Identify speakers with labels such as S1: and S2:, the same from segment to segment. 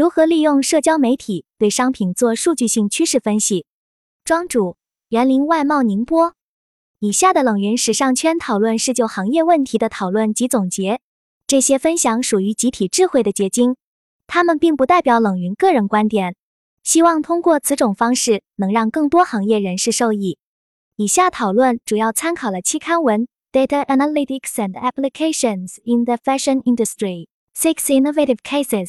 S1: 如何利用社交媒体对商品做数据性趋势分析？庄主：园林外贸宁波。以下的冷云时尚圈讨论是就行业问题的讨论及总结，这些分享属于集体智慧的结晶，他们并不代表冷云个人观点。希望通过此种方式能让更多行业人士受益。以下讨论主要参考了期刊文《Data Analytics and Applications in the Fashion Industry: Six Innovative Cases》。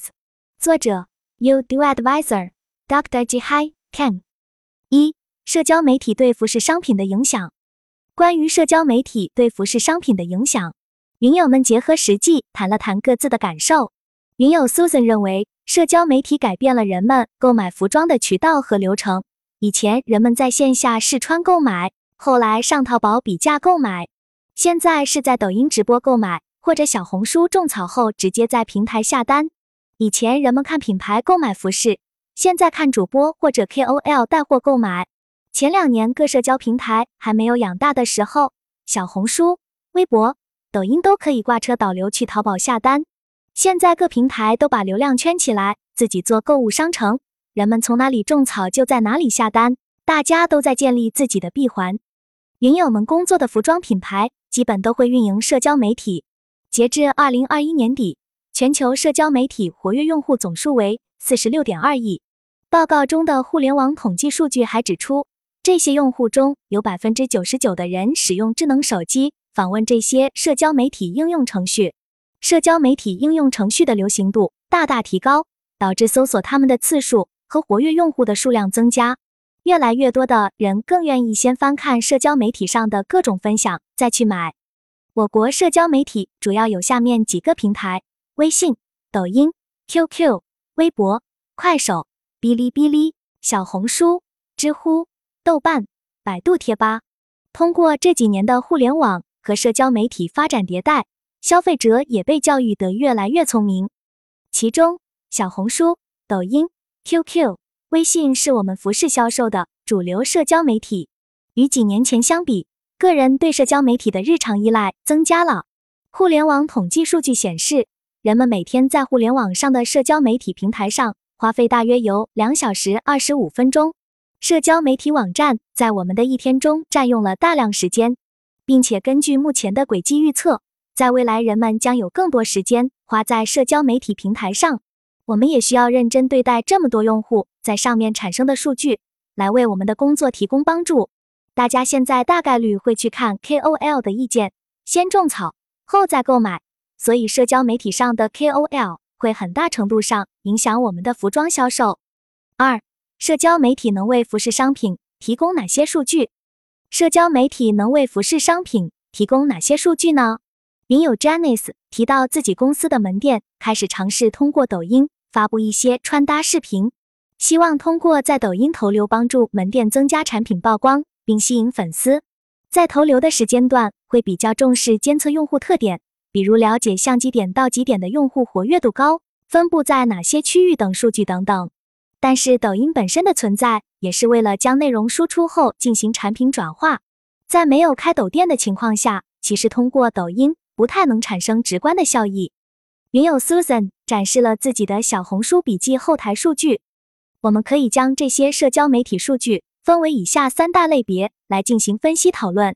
S1: 作者：You Do Advisor，Dr. Jihai Ken。一、社交媒体对服饰商品的影响。关于社交媒体对服饰商品的影响，云友们结合实际谈了谈各自的感受。云友 Susan 认为，社交媒体改变了人们购买服装的渠道和流程。以前人们在线下试穿购买，后来上淘宝比价购买，现在是在抖音直播购买，或者小红书种草后直接在平台下单。以前人们看品牌购买服饰，现在看主播或者 KOL 带货购买。前两年各社交平台还没有养大的时候，小红书、微博、抖音都可以挂车导流去淘宝下单。现在各平台都把流量圈起来，自己做购物商城，人们从哪里种草就在哪里下单，大家都在建立自己的闭环。云友们工作的服装品牌基本都会运营社交媒体。截至二零二一年底。全球社交媒体活跃用户总数为四十六点二亿。报告中的互联网统计数据还指出，这些用户中有百分之九十九的人使用智能手机访问这些社交媒体应用程序。社交媒体应用程序的流行度大大提高，导致搜索它们的次数和活跃用户的数量增加。越来越多的人更愿意先翻看社交媒体上的各种分享，再去买。我国社交媒体主要有下面几个平台。微信、抖音、QQ、微博、快手、哔哩哔哩、小红书、知乎、豆瓣、百度贴吧。通过这几年的互联网和社交媒体发展迭代，消费者也被教育得越来越聪明。其中，小红书、抖音、QQ、微信是我们服饰销售的主流社交媒体。与几年前相比，个人对社交媒体的日常依赖增加了。互联网统计数据显示。人们每天在互联网上的社交媒体平台上花费大约有两小时二十五分钟。社交媒体网站在我们的一天中占用了大量时间，并且根据目前的轨迹预测，在未来人们将有更多时间花在社交媒体平台上。我们也需要认真对待这么多用户在上面产生的数据，来为我们的工作提供帮助。大家现在大概率会去看 KOL 的意见，先种草后再购买。所以，社交媒体上的 KOL 会很大程度上影响我们的服装销售。二、社交媒体能为服饰商品提供哪些数据？社交媒体能为服饰商品提供哪些数据呢？云友 Janice 提到，自己公司的门店开始尝试通过抖音发布一些穿搭视频，希望通过在抖音投流帮助门店增加产品曝光，并吸引粉丝。在投流的时间段会比较重视监测用户特点。比如了解相机点到几点的用户活跃度高，分布在哪些区域等数据等等。但是抖音本身的存在也是为了将内容输出后进行产品转化，在没有开抖店的情况下，其实通过抖音不太能产生直观的效益。云友 Susan 展示了自己的小红书笔记后台数据，我们可以将这些社交媒体数据分为以下三大类别来进行分析讨论。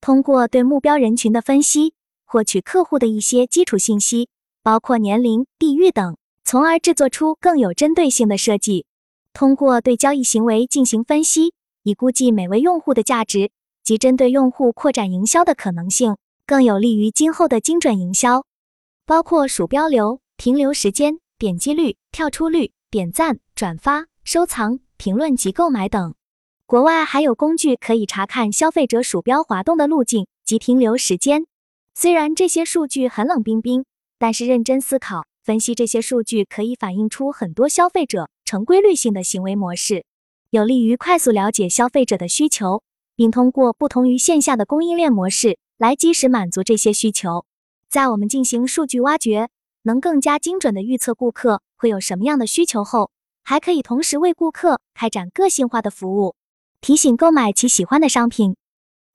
S1: 通过对目标人群的分析。获取客户的一些基础信息，包括年龄、地域等，从而制作出更有针对性的设计。通过对交易行为进行分析，以估计每位用户的价值及针对用户扩展营销的可能性，更有利于今后的精准营销。包括鼠标流、停留时间、点击率、跳出率、点赞、转发、收藏、评论及购买等。国外还有工具可以查看消费者鼠标滑动的路径及停留时间。虽然这些数据很冷冰冰，但是认真思考分析这些数据，可以反映出很多消费者成规律性的行为模式，有利于快速了解消费者的需求，并通过不同于线下的供应链模式来及时满足这些需求。在我们进行数据挖掘，能更加精准的预测顾客会有什么样的需求后，还可以同时为顾客开展个性化的服务，提醒购买其喜欢的商品。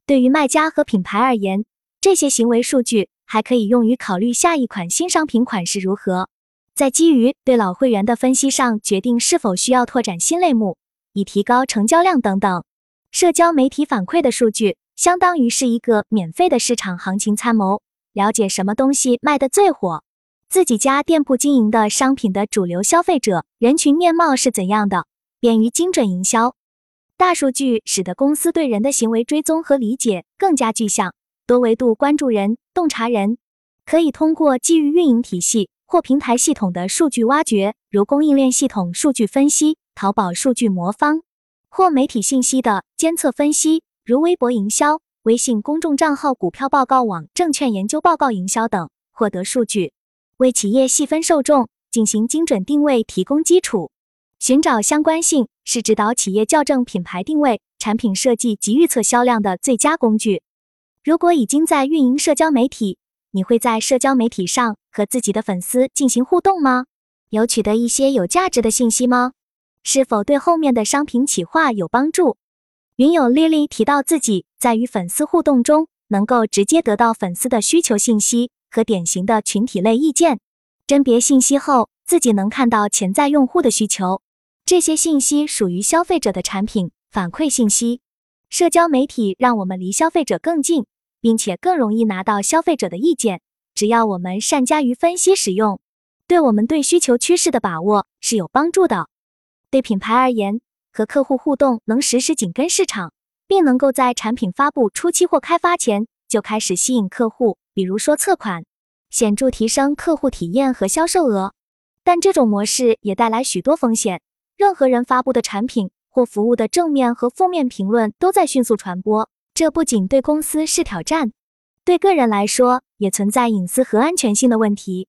S1: 对于卖家和品牌而言，这些行为数据还可以用于考虑下一款新商品款式如何。在基于对老会员的分析上，决定是否需要拓展新类目，以提高成交量等等。社交媒体反馈的数据，相当于是一个免费的市场行情参谋，了解什么东西卖得最火，自己家店铺经营的商品的主流消费者人群面貌是怎样的，便于精准营销。大数据使得公司对人的行为追踪和理解更加具象，多维度关注人、洞察人，可以通过基于运营体系或平台系统的数据挖掘，如供应链系统数据分析、淘宝数据魔方。或媒体信息的监测分析，如微博营销、微信公众账号股票报告网、证券研究报告营销等，获得数据，为企业细分受众进行精准定位提供基础。寻找相关性是指导企业校正品牌定位、产品设计及预测销量的最佳工具。如果已经在运营社交媒体，你会在社交媒体上和自己的粉丝进行互动吗？有取得一些有价值的信息吗？是否对后面的商品企划有帮助？云友丽丽提到，自己在与粉丝互动中，能够直接得到粉丝的需求信息和典型的群体类意见。甄别信息后，自己能看到潜在用户的需求，这些信息属于消费者的产品反馈信息。社交媒体让我们离消费者更近，并且更容易拿到消费者的意见。只要我们善加于分析使用，对我们对需求趋势的把握是有帮助的。对品牌而言，和客户互动能实时紧跟市场，并能够在产品发布初期或开发前就开始吸引客户，比如说测款，显著提升客户体验和销售额。但这种模式也带来许多风险。任何人发布的产品或服务的正面和负面评论都在迅速传播，这不仅对公司是挑战，对个人来说也存在隐私和安全性的问题。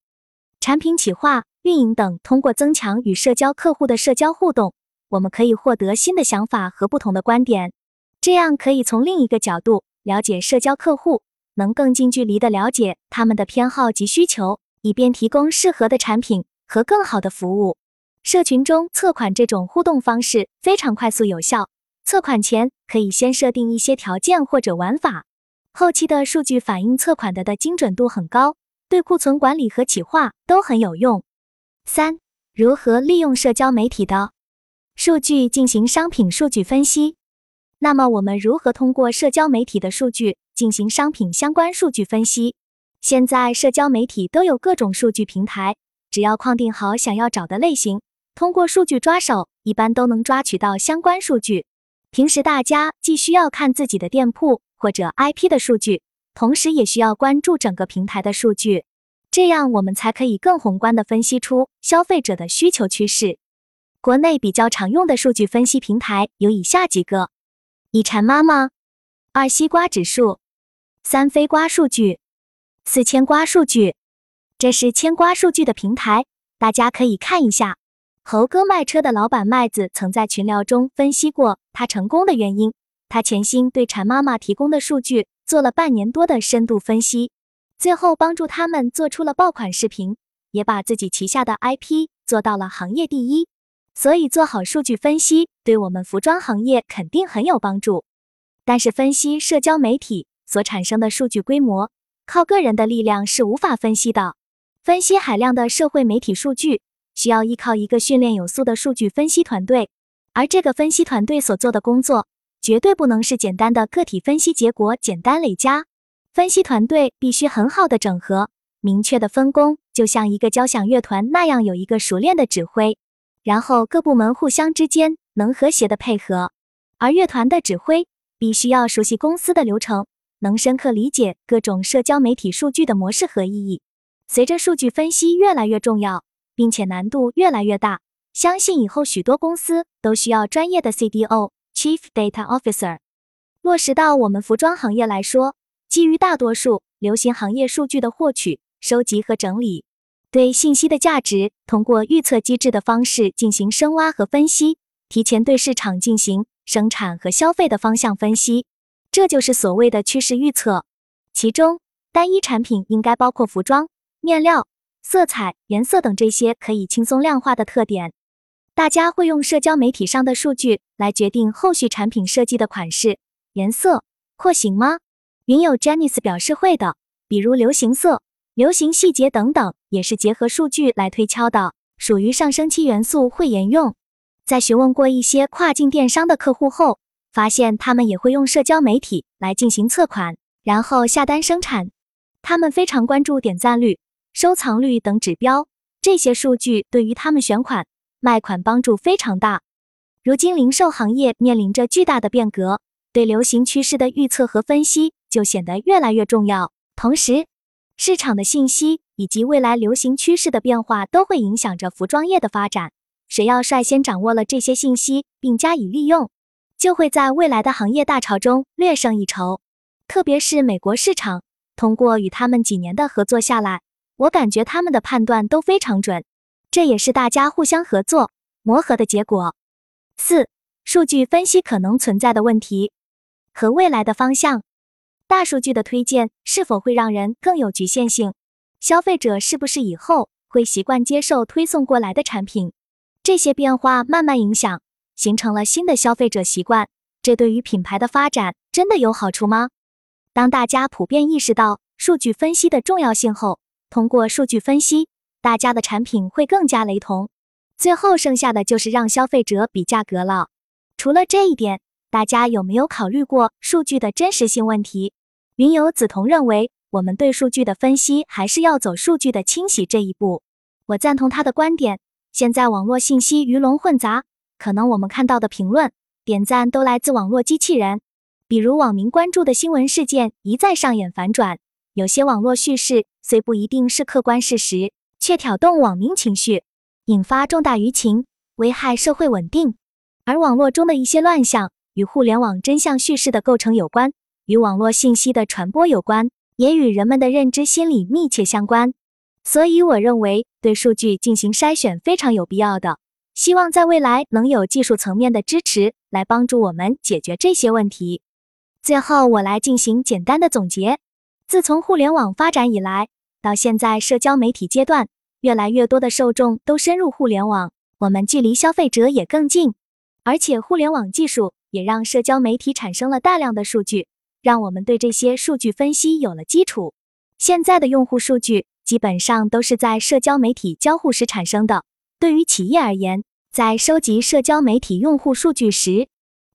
S1: 产品企划。运营等，通过增强与社交客户的社交互动，我们可以获得新的想法和不同的观点。这样可以从另一个角度了解社交客户，能更近距离的了解他们的偏好及需求，以便提供适合的产品和更好的服务。社群中测款这种互动方式非常快速有效。测款前可以先设定一些条件或者玩法，后期的数据反映测款的的精准度很高，对库存管理和企划都很有用。三、如何利用社交媒体的数据进行商品数据分析？那么我们如何通过社交媒体的数据进行商品相关数据分析？现在社交媒体都有各种数据平台，只要框定好想要找的类型，通过数据抓手，一般都能抓取到相关数据。平时大家既需要看自己的店铺或者 IP 的数据，同时也需要关注整个平台的数据。这样我们才可以更宏观地分析出消费者的需求趋势。国内比较常用的数据分析平台有以下几个：一馋妈妈，二西瓜指数，三飞瓜数据，四千瓜数据。这是千瓜数据的平台，大家可以看一下。猴哥卖车的老板麦子曾在群聊中分析过他成功的原因。他潜心对馋妈妈提供的数据做了半年多的深度分析。最后帮助他们做出了爆款视频，也把自己旗下的 IP 做到了行业第一。所以做好数据分析，对我们服装行业肯定很有帮助。但是分析社交媒体所产生的数据规模，靠个人的力量是无法分析的。分析海量的社会媒体数据，需要依靠一个训练有素的数据分析团队，而这个分析团队所做的工作，绝对不能是简单的个体分析结果简单累加。分析团队必须很好的整合，明确的分工，就像一个交响乐团那样，有一个熟练的指挥，然后各部门互相之间能和谐的配合。而乐团的指挥必须要熟悉公司的流程，能深刻理解各种社交媒体数据的模式和意义。随着数据分析越来越重要，并且难度越来越大，相信以后许多公司都需要专业的 CDO（Chief Data Officer）。落实到我们服装行业来说。基于大多数流行行业数据的获取、收集和整理，对信息的价值通过预测机制的方式进行深挖和分析，提前对市场进行生产和消费的方向分析，这就是所谓的趋势预测。其中，单一产品应该包括服装、面料、色彩、颜色等这些可以轻松量化的特点。大家会用社交媒体上的数据来决定后续产品设计的款式、颜色、廓形吗？云友 Janice 表示会的，比如流行色，流行细节等等，也是结合数据来推敲的，属于上升期元素会沿用。在询问过一些跨境电商的客户后，发现他们也会用社交媒体来进行测款，然后下单生产。他们非常关注点赞率、收藏率等指标，这些数据对于他们选款、卖款帮助非常大。如今零售行业面临着巨大的变革，对流行趋势的预测和分析就显得越来越重要。同时，市场的信息以及未来流行趋势的变化都会影响着服装业的发展。谁要率先掌握了这些信息并加以利用，就会在未来的行业大潮中略胜一筹。特别是美国市场，通过与他们几年的合作下来，我感觉他们的判断都非常准。这也是大家互相合作磨合的结果。四、数据分析可能存在的问题和未来的方向。大数据的推荐是否会让人更有局限性？消费者是不是以后会习惯接受推送过来的产品？这些变化慢慢影响，形成了新的消费者习惯。这对于品牌的发展真的有好处吗？当大家普遍意识到数据分析的重要性后，通过数据分析，大家的产品会更加雷同。最后剩下的就是让消费者比价格了。除了这一点，大家有没有考虑过数据的真实性问题？云游梓潼认为，我们对数据的分析还是要走数据的清洗这一步。我赞同他的观点。现在网络信息鱼龙混杂，可能我们看到的评论、点赞都来自网络机器人。比如网民关注的新闻事件一再上演反转，有些网络叙事虽不一定是客观事实，却挑动网民情绪，引发重大舆情，危害社会稳定。而网络中的一些乱象，与互联网真相叙事的构成有关，与网络信息的传播有关，也与人们的认知心理密切相关。所以，我认为对数据进行筛选非常有必要的。希望在未来能有技术层面的支持来帮助我们解决这些问题。最后，我来进行简单的总结。自从互联网发展以来，到现在社交媒体阶段，越来越多的受众都深入互联网，我们距离消费者也更近。而且，互联网技术也让社交媒体产生了大量的数据，让我们对这些数据分析有了基础。现在的用户数据。基本上都是在社交媒体交互时产生的。对于企业而言，在收集社交媒体用户数据时，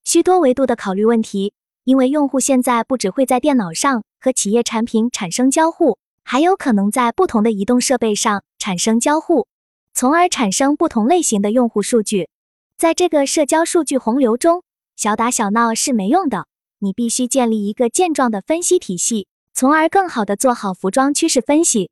S1: 需多维度的考虑问题，因为用户现在不只会在电脑上和企业产品产生交互，还有可能在不同的移动设备上产生交互，从而产生不同类型的用户数据。在这个社交数据洪流中，小打小闹是没用的，你必须建立一个健壮的分析体系，从而更好的做好服装趋势分析。